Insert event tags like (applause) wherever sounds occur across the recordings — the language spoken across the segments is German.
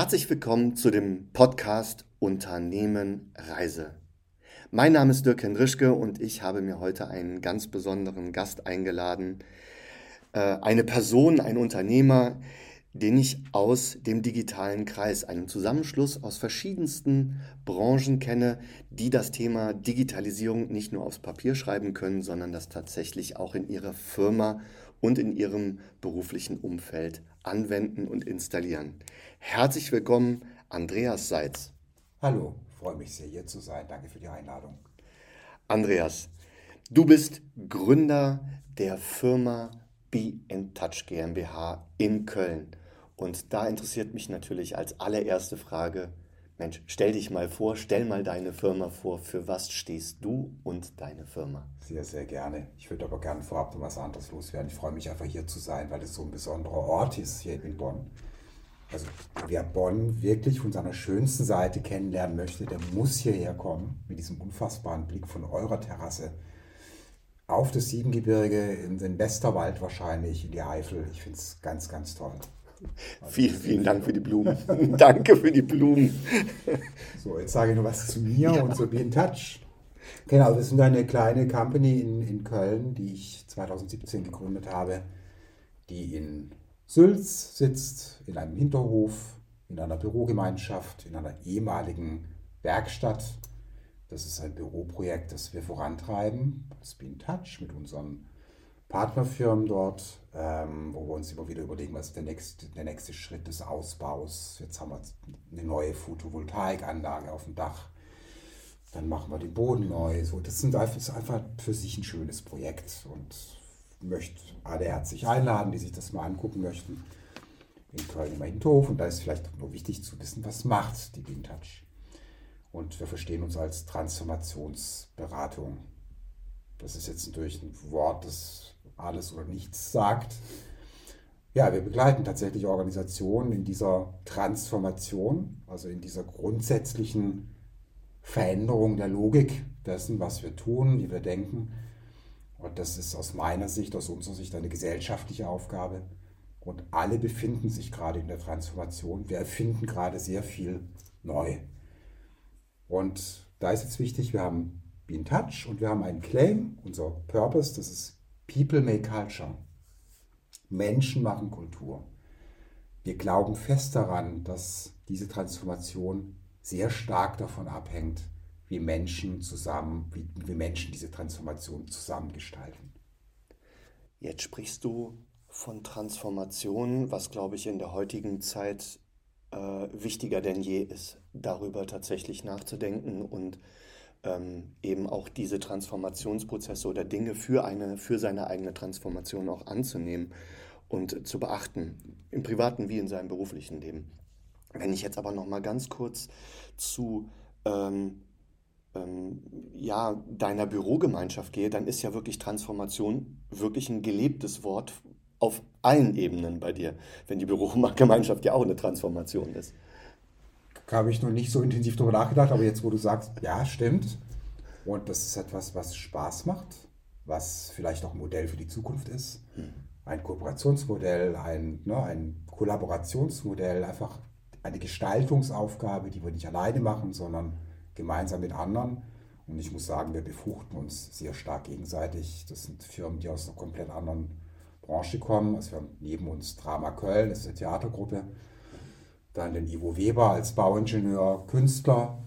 Herzlich willkommen zu dem Podcast Unternehmen Reise. Mein Name ist Dirk Hendrischke und ich habe mir heute einen ganz besonderen Gast eingeladen. Äh, eine Person, ein Unternehmer, den ich aus dem digitalen Kreis, einem Zusammenschluss aus verschiedensten Branchen kenne, die das Thema Digitalisierung nicht nur aufs Papier schreiben können, sondern das tatsächlich auch in ihrer Firma und in ihrem beruflichen Umfeld anwenden und installieren. Herzlich willkommen, Andreas Seitz. Hallo, freue mich sehr hier zu sein. Danke für die Einladung. Andreas, du bist Gründer der Firma Be in Touch GmbH in Köln. Und da interessiert mich natürlich als allererste Frage, Mensch, stell dich mal vor, stell mal deine Firma vor. Für was stehst du und deine Firma? Sehr, sehr gerne. Ich würde aber gerne vorab noch was anderes loswerden. Ich freue mich einfach hier zu sein, weil es so ein besonderer Ort ist hier in Bonn. Also wer Bonn wirklich von seiner schönsten Seite kennenlernen möchte, der muss hierher kommen mit diesem unfassbaren Blick von eurer Terrasse auf das Siebengebirge, in den Westerwald wahrscheinlich, in die Eifel. Ich finde es ganz, ganz toll. Vielen, vielen Dank für die Blumen. (laughs) Danke für die Blumen. So, jetzt sage ich noch was zu mir ja. und zu Be in Touch. Genau, wir sind eine kleine Company in, in Köln, die ich 2017 gegründet habe, die in Sülz sitzt, in einem Hinterhof, in einer Bürogemeinschaft, in einer ehemaligen Werkstatt. Das ist ein Büroprojekt, das wir vorantreiben, das Be in Touch mit unseren Partnerfirmen dort, ähm, wo wir uns immer wieder überlegen, was ist der nächste, der nächste Schritt des Ausbaus. Jetzt haben wir eine neue Photovoltaikanlage auf dem Dach. Dann machen wir den Boden neu. So, das, sind ist einfach für sich ein schönes Projekt und möchte alle herzlich einladen, die sich das mal angucken möchten. In Köln im Hinterhof. Und da ist vielleicht nur wichtig zu wissen, was macht die BeanTouch. Und wir verstehen uns als Transformationsberatung. Das ist jetzt natürlich ein Wort, das alles oder nichts sagt. Ja, wir begleiten tatsächlich Organisationen in dieser Transformation, also in dieser grundsätzlichen Veränderung der Logik dessen, was wir tun, wie wir denken. Und das ist aus meiner Sicht, aus unserer Sicht eine gesellschaftliche Aufgabe. Und alle befinden sich gerade in der Transformation. Wir erfinden gerade sehr viel neu. Und da ist jetzt wichtig, wir haben Be in Touch und wir haben einen Claim, unser Purpose, das ist People make culture. Menschen machen Kultur. Wir glauben fest daran, dass diese Transformation sehr stark davon abhängt, wie Menschen zusammen, wie, wie Menschen diese Transformation zusammengestalten. Jetzt sprichst du von Transformation, was glaube ich in der heutigen Zeit äh, wichtiger denn je ist, darüber tatsächlich nachzudenken und ähm, eben auch diese Transformationsprozesse oder Dinge für, eine, für seine eigene Transformation auch anzunehmen und zu beachten, im privaten wie in seinem beruflichen Leben. Wenn ich jetzt aber noch mal ganz kurz zu ähm, ähm, ja, deiner Bürogemeinschaft gehe, dann ist ja wirklich Transformation wirklich ein gelebtes Wort auf allen Ebenen bei dir, wenn die Bürogemeinschaft ja auch eine Transformation ist habe ich noch nicht so intensiv darüber nachgedacht, aber jetzt, wo du sagst, ja, stimmt. Und das ist etwas, was Spaß macht, was vielleicht auch ein Modell für die Zukunft ist. Ein Kooperationsmodell, ein, ne, ein Kollaborationsmodell, einfach eine Gestaltungsaufgabe, die wir nicht alleine machen, sondern gemeinsam mit anderen. Und ich muss sagen, wir befruchten uns sehr stark gegenseitig. Das sind Firmen, die aus einer komplett anderen Branche kommen. Also wir haben neben uns Drama Köln, das ist eine Theatergruppe, dann den Ivo Weber als Bauingenieur, Künstler,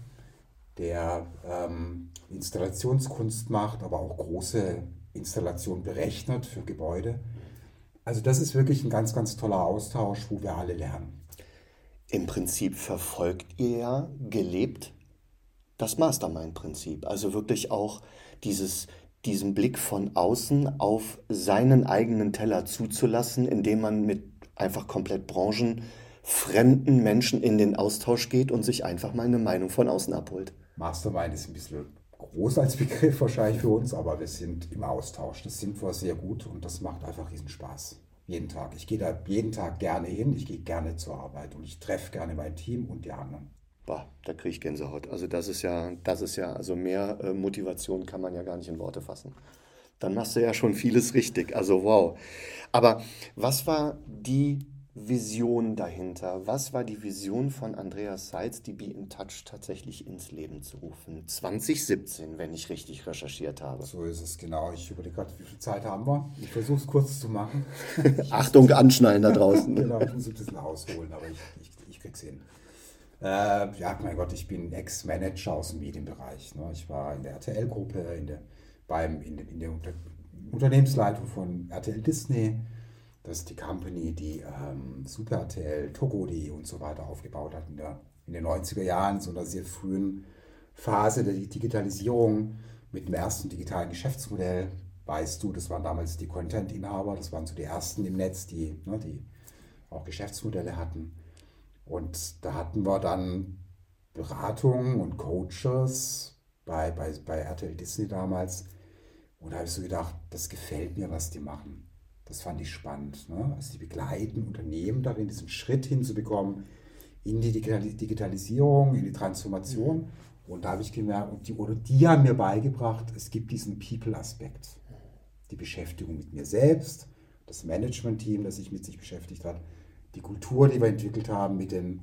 der ähm, Installationskunst macht, aber auch große Installationen berechnet für Gebäude. Also das ist wirklich ein ganz, ganz toller Austausch, wo wir alle lernen. Im Prinzip verfolgt ihr ja gelebt das Mastermind-Prinzip. Also wirklich auch dieses, diesen Blick von außen auf seinen eigenen Teller zuzulassen, indem man mit einfach komplett Branchen fremden Menschen in den Austausch geht und sich einfach mal eine Meinung von außen abholt. Mastermind ist ein bisschen groß als Begriff wahrscheinlich für uns, aber wir sind im Austausch. Das sind wir sehr gut und das macht einfach riesen Spaß. Jeden Tag. Ich gehe da jeden Tag gerne hin, ich gehe gerne zur Arbeit und ich treffe gerne mein Team und die anderen. Boah, da kriege ich Gänsehaut. Also das ist ja, das ist ja, also mehr äh, Motivation kann man ja gar nicht in Worte fassen. Dann machst du ja schon vieles richtig. Also wow. Aber was war die Vision dahinter? Was war die Vision von Andreas Seitz, die Be in Touch tatsächlich ins Leben zu rufen? 2017, wenn ich richtig recherchiert habe. So ist es, genau. Ich überlege gerade, wie viel Zeit haben wir? Ich versuche es kurz zu machen. (laughs) Achtung, anschnallen da draußen. (laughs) genau, ich muss ein bisschen ausholen, aber ich, ich, ich krieg's hin. Äh, ja, mein Gott, ich bin Ex-Manager aus dem Medienbereich. Ne? Ich war in der RTL-Gruppe, in der, beim, in, in der Unter Unternehmensleitung von RTL Disney das ist die Company, die ähm, Super RTL, Togodi und so weiter aufgebaut hat in, der, in den 90er Jahren, so einer sehr frühen Phase der Digitalisierung mit dem ersten digitalen Geschäftsmodell. Weißt du, das waren damals die Content-Inhaber, das waren so die ersten im Netz, die, ne, die auch Geschäftsmodelle hatten. Und da hatten wir dann Beratungen und Coaches bei, bei, bei RTL Disney damals. Und da habe ich so gedacht, das gefällt mir, was die machen. Das fand ich spannend. Ne? Also die begleiten Unternehmen darin, diesen Schritt hinzubekommen in die Digitalisierung, in die Transformation. Und da habe ich gemerkt, und die, oder die haben mir beigebracht, es gibt diesen People-Aspekt. Die Beschäftigung mit mir selbst, das Management-Team, das sich mit sich beschäftigt hat, die Kultur, die wir entwickelt haben mit den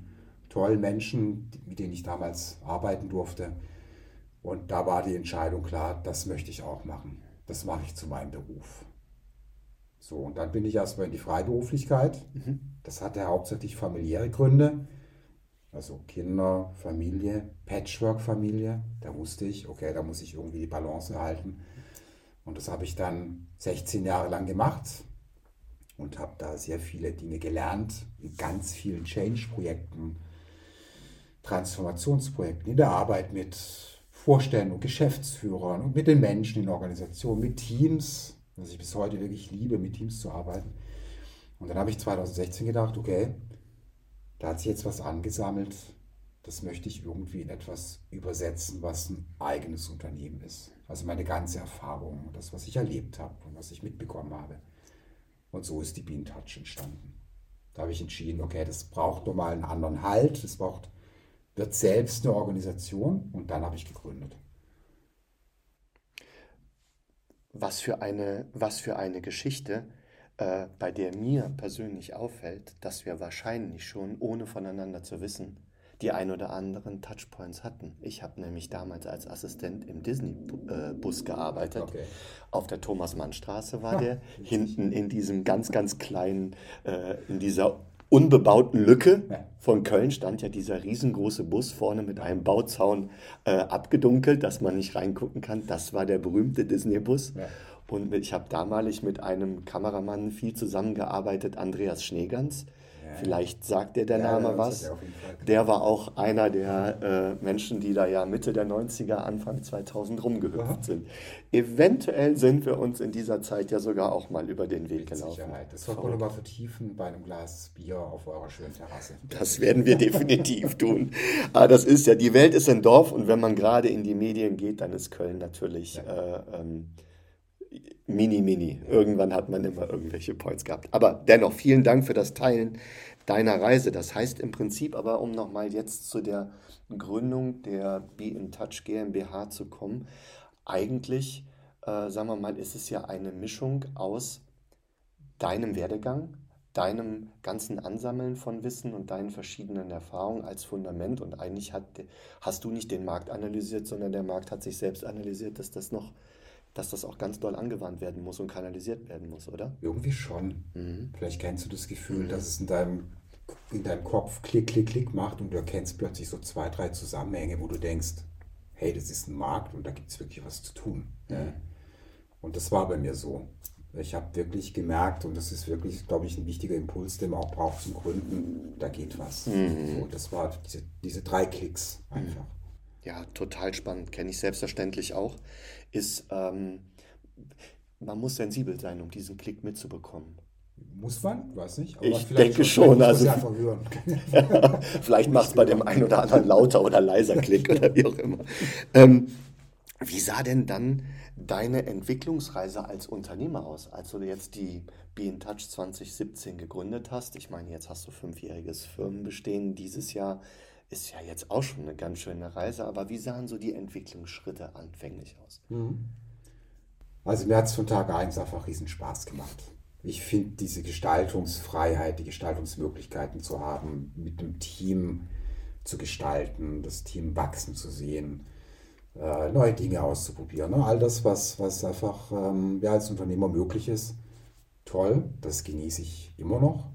tollen Menschen, mit denen ich damals arbeiten durfte. Und da war die Entscheidung klar, das möchte ich auch machen. Das mache ich zu meinem Beruf. So, und dann bin ich erstmal in die Freiberuflichkeit. Mhm. Das hatte hauptsächlich familiäre Gründe. Also Kinder, Familie, Patchwork-Familie. Da wusste ich, okay, da muss ich irgendwie die Balance erhalten. Und das habe ich dann 16 Jahre lang gemacht und habe da sehr viele Dinge gelernt, in ganz vielen Change-Projekten, Transformationsprojekten, in der Arbeit mit Vorständen und Geschäftsführern und mit den Menschen in Organisationen, mit Teams, was ich bis heute wirklich liebe, mit Teams zu arbeiten. Und dann habe ich 2016 gedacht, okay, da hat sich jetzt was angesammelt, das möchte ich irgendwie in etwas übersetzen, was ein eigenes Unternehmen ist. Also meine ganze Erfahrung, das, was ich erlebt habe und was ich mitbekommen habe. Und so ist die Bean Touch entstanden. Da habe ich entschieden, okay, das braucht nochmal einen anderen Halt, es braucht, wird selbst eine Organisation und dann habe ich gegründet. Was für eine, was für eine Geschichte, äh, bei der mir persönlich auffällt, dass wir wahrscheinlich schon, ohne voneinander zu wissen, die ein oder anderen Touchpoints hatten. Ich habe nämlich damals als Assistent im Disney-Bus gearbeitet. Okay. Auf der Thomas-Mann-Straße war der. Hinten in diesem ganz, ganz kleinen, äh, in dieser unbebauten Lücke von Köln stand ja dieser riesengroße Bus vorne mit einem Bauzaun äh, abgedunkelt, dass man nicht reingucken kann. Das war der berühmte Disney-Bus. Ja. Und ich habe damalig mit einem Kameramann viel zusammengearbeitet, Andreas Schneegans. Vielleicht sagt dir der ja, Name was. Der war auch einer der äh, Menschen, die da ja Mitte der 90er, Anfang 2000 rumgehüpft Aha. sind. Eventuell sind wir uns in dieser Zeit ja sogar auch mal über den Weg Mit gelaufen. Sicherheit. Das sollten wir mal vertiefen bei einem Glas Bier auf eurer schönen Terrasse. Das werden wir definitiv tun. Aber das ist ja, die Welt ist ein Dorf und wenn man gerade in die Medien geht, dann ist Köln natürlich. Ja. Äh, ähm, mini, mini. Irgendwann hat man immer irgendwelche Points gehabt. Aber dennoch, vielen Dank für das Teilen deiner Reise. Das heißt im Prinzip aber, um nochmal jetzt zu der Gründung der Be in Touch GmbH zu kommen, eigentlich, äh, sagen wir mal, ist es ja eine Mischung aus deinem Werdegang, deinem ganzen Ansammeln von Wissen und deinen verschiedenen Erfahrungen als Fundament. Und eigentlich hat, hast du nicht den Markt analysiert, sondern der Markt hat sich selbst analysiert, dass das noch dass das auch ganz doll angewandt werden muss und kanalisiert werden muss, oder? Irgendwie schon. Mhm. Vielleicht kennst du das Gefühl, mhm. dass es in deinem, in deinem Kopf klick, klick, klick macht und du erkennst plötzlich so zwei, drei Zusammenhänge, wo du denkst, hey, das ist ein Markt und da gibt es wirklich was zu tun. Mhm. Und das war bei mir so. Ich habe wirklich gemerkt, und das ist wirklich, glaube ich, ein wichtiger Impuls, den man auch braucht zum Gründen, da geht was. Mhm. So, das war diese, diese drei Klicks einfach. Ja, total spannend, kenne ich selbstverständlich auch ist, ähm, man muss sensibel sein, um diesen Klick mitzubekommen. Muss man? Weiß nicht. Aber ich denke schon. schon also, ja, (laughs) (laughs) vielleicht macht es bei dem einen oder anderen lauter oder leiser Klick oder wie auch immer. Ähm, wie sah denn dann deine Entwicklungsreise als Unternehmer aus, als du jetzt die Be in Touch 2017 gegründet hast? Ich meine, jetzt hast du fünfjähriges Firmenbestehen dieses Jahr ist ja jetzt auch schon eine ganz schöne Reise, aber wie sahen so die Entwicklungsschritte anfänglich aus? Mhm. Also mir hat es von Tag 1 einfach riesen Spaß gemacht. ich finde diese Gestaltungsfreiheit, die Gestaltungsmöglichkeiten zu haben, mit dem Team zu gestalten, das Team wachsen zu sehen, äh, neue Dinge auszuprobieren. Ne? All das, was, was einfach ähm, ja, als Unternehmer möglich ist, toll, das genieße ich immer noch.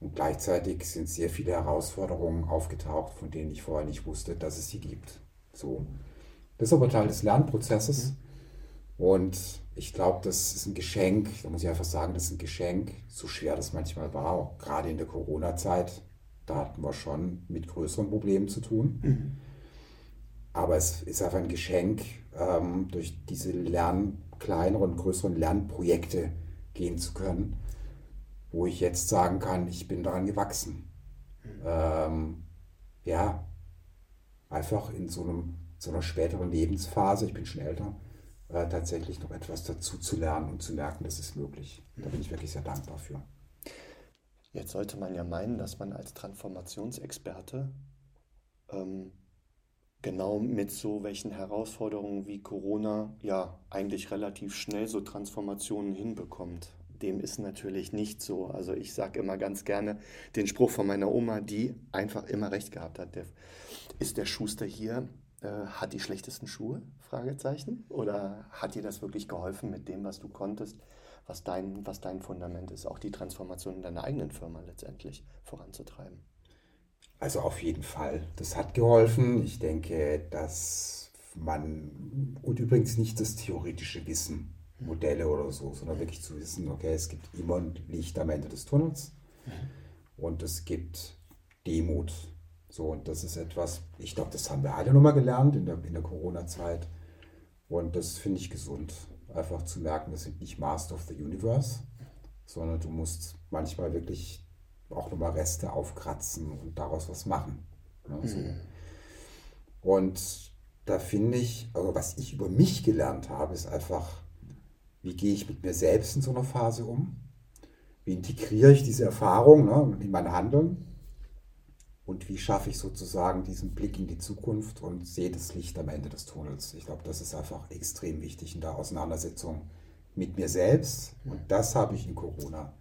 Und gleichzeitig sind sehr viele Herausforderungen aufgetaucht, von denen ich vorher nicht wusste, dass es sie gibt. So. Das ist aber Teil des Lernprozesses. Und ich glaube, das ist ein Geschenk, da muss ich einfach sagen, das ist ein Geschenk, so schwer das manchmal war, auch gerade in der Corona-Zeit. Da hatten wir schon mit größeren Problemen zu tun. Mhm. Aber es ist einfach ein Geschenk, ähm, durch diese Lern, kleineren, größeren Lernprojekte gehen zu können, wo ich jetzt sagen kann, ich bin daran gewachsen. Mhm. Ähm, ja, einfach in so, einem, so einer späteren Lebensphase, ich bin schon älter, äh, tatsächlich noch etwas dazu zu lernen und zu merken, das ist möglich. Da bin ich wirklich sehr dankbar für. Jetzt sollte man ja meinen, dass man als Transformationsexperte ähm, genau mit so welchen Herausforderungen wie Corona ja eigentlich relativ schnell so Transformationen hinbekommt. Dem ist natürlich nicht so. Also ich sage immer ganz gerne den Spruch von meiner Oma, die einfach immer recht gehabt hat. Der, ist der Schuster hier, äh, hat die schlechtesten Schuhe? Fragezeichen. Oder hat dir das wirklich geholfen mit dem, was du konntest, was dein, was dein Fundament ist, auch die Transformation in deiner eigenen Firma letztendlich voranzutreiben? Also auf jeden Fall. Das hat geholfen. Ich denke, dass man, und übrigens nicht das theoretische Wissen, Modelle oder so, sondern wirklich zu wissen, okay, es gibt immer ein Licht am Ende des Tunnels mhm. und es gibt Demut. So, und das ist etwas, ich glaube, das haben wir alle nochmal gelernt in der, in der Corona-Zeit. Und das finde ich gesund. Einfach zu merken, wir sind nicht Master of the Universe, sondern du musst manchmal wirklich auch nochmal Reste aufkratzen und daraus was machen. Ja, so. mhm. Und da finde ich, also was ich über mich gelernt habe, ist einfach, wie gehe ich mit mir selbst in so einer Phase um? Wie integriere ich diese Erfahrung ne, in mein Handeln? Und wie schaffe ich sozusagen diesen Blick in die Zukunft und sehe das Licht am Ende des Tunnels? Ich glaube, das ist einfach extrem wichtig in der Auseinandersetzung mit mir selbst. Und das habe ich in Corona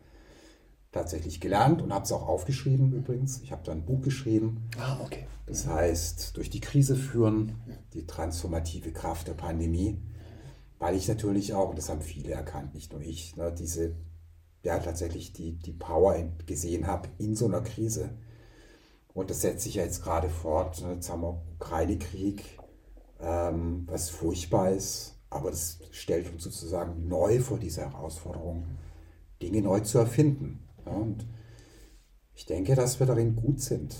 tatsächlich gelernt und habe es auch aufgeschrieben übrigens. Ich habe da ein Buch geschrieben. Ah, okay. Das heißt, durch die Krise führen, die transformative Kraft der Pandemie, weil ich natürlich auch, und das haben viele erkannt, nicht nur ich, ne, diese, ja, tatsächlich die, die Power gesehen habe in so einer Krise. Und das setzt sich ja jetzt gerade fort. Ne. Jetzt haben wir Ukraine-Krieg, ähm, was furchtbar ist, aber das stellt uns sozusagen neu vor diese Herausforderung, Dinge neu zu erfinden. Und ich denke, dass wir darin gut sind.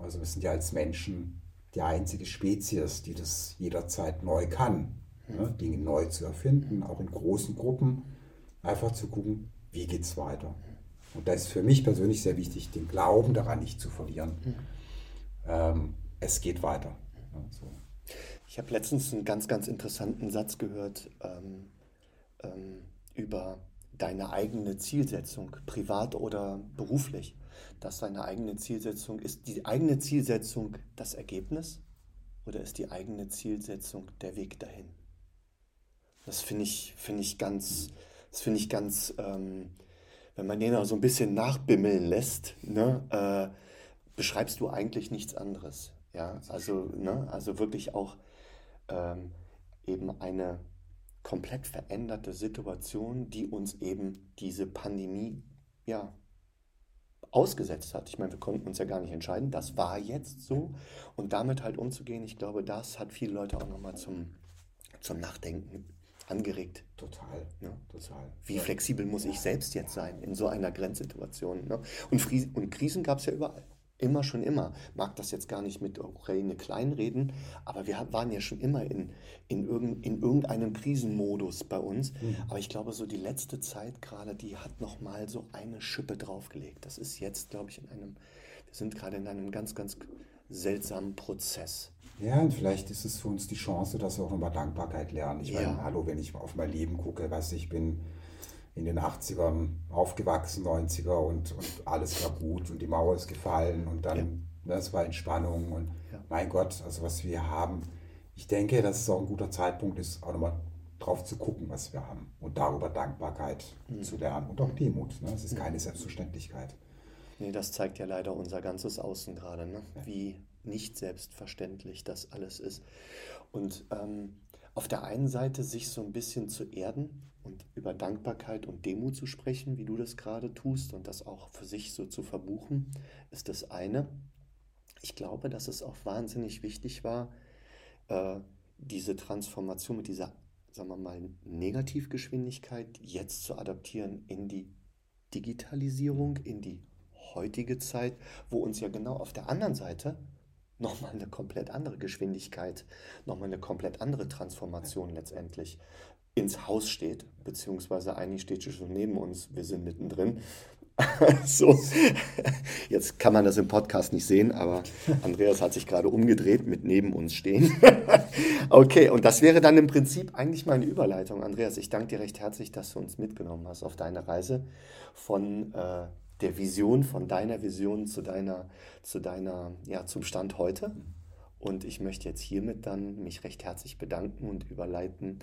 Also wir sind ja als Menschen die einzige Spezies, die das jederzeit neu kann. Ne? Dinge neu zu erfinden, auch in großen Gruppen. Einfach zu gucken, wie geht es weiter. Und da ist für mich persönlich sehr wichtig, den Glauben daran nicht zu verlieren. Ähm, es geht weiter. Ja, so. Ich habe letztens einen ganz, ganz interessanten Satz gehört ähm, ähm, über deine eigene Zielsetzung, privat oder beruflich, dass deine eigene Zielsetzung, ist die eigene Zielsetzung das Ergebnis oder ist die eigene Zielsetzung der Weg dahin? Das finde ich, find ich ganz, das finde ich ganz, ähm, wenn man den auch so ein bisschen nachbimmeln lässt, ne, äh, beschreibst du eigentlich nichts anderes. Ja, also, ne, also wirklich auch ähm, eben eine komplett veränderte Situation, die uns eben diese Pandemie ja ausgesetzt hat. Ich meine, wir konnten uns ja gar nicht entscheiden, das war jetzt so und damit halt umzugehen, ich glaube, das hat viele Leute auch nochmal zum, zum Nachdenken angeregt. Total, ja. total. Wie flexibel muss ich selbst jetzt sein in so einer Grenzsituation? Ne? Und, und Krisen gab es ja überall. Immer schon immer. Mag das jetzt gar nicht mit der Ukraine kleinreden, aber wir waren ja schon immer in, in, irgend, in irgendeinem Krisenmodus bei uns. Mhm. Aber ich glaube, so die letzte Zeit gerade, die hat nochmal so eine Schippe draufgelegt. Das ist jetzt, glaube ich, in einem, wir sind gerade in einem ganz, ganz seltsamen Prozess. Ja, und vielleicht ist es für uns die Chance, dass wir auch nochmal Dankbarkeit lernen. Ich ja. meine, hallo, wenn ich auf mein Leben gucke, was ich bin in den 80ern aufgewachsen, 90er und, und alles war gut und die Mauer ist gefallen und dann, ja. ne, es war Entspannung und ja. mein Gott, also was wir haben. Ich denke, dass es auch ein guter Zeitpunkt ist, auch nochmal drauf zu gucken, was wir haben und darüber Dankbarkeit mhm. zu lernen und auch Demut. Ne? Das ist keine Selbstverständlichkeit. Nee, das zeigt ja leider unser ganzes Außen gerade, ne? wie nicht selbstverständlich das alles ist. Und ähm, auf der einen Seite sich so ein bisschen zu erden und über Dankbarkeit und Demut zu sprechen, wie du das gerade tust und das auch für sich so zu verbuchen, ist das eine. Ich glaube, dass es auch wahnsinnig wichtig war, äh, diese Transformation mit dieser, sagen wir mal, Negativgeschwindigkeit jetzt zu adaptieren in die Digitalisierung, in die heutige Zeit, wo uns ja genau auf der anderen Seite nochmal eine komplett andere Geschwindigkeit, nochmal eine komplett andere Transformation letztendlich ins Haus steht, beziehungsweise eigentlich steht sie schon neben uns, wir sind mittendrin. (laughs) so, jetzt kann man das im Podcast nicht sehen, aber Andreas hat sich gerade umgedreht mit neben uns stehen. (laughs) okay, und das wäre dann im Prinzip eigentlich meine Überleitung. Andreas, ich danke dir recht herzlich, dass du uns mitgenommen hast auf deine Reise von äh, der Vision, von deiner Vision zu deiner, zu deiner, ja, zum Stand heute. Und ich möchte jetzt hiermit dann mich recht herzlich bedanken und überleiten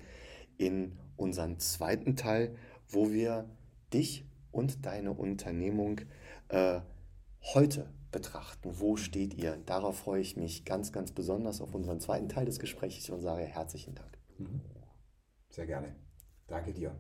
in unseren zweiten Teil, wo wir dich und deine Unternehmung äh, heute betrachten. Wo steht ihr? Darauf freue ich mich ganz, ganz besonders auf unseren zweiten Teil des Gesprächs und sage herzlichen Dank. Mhm. Sehr gerne. Danke dir.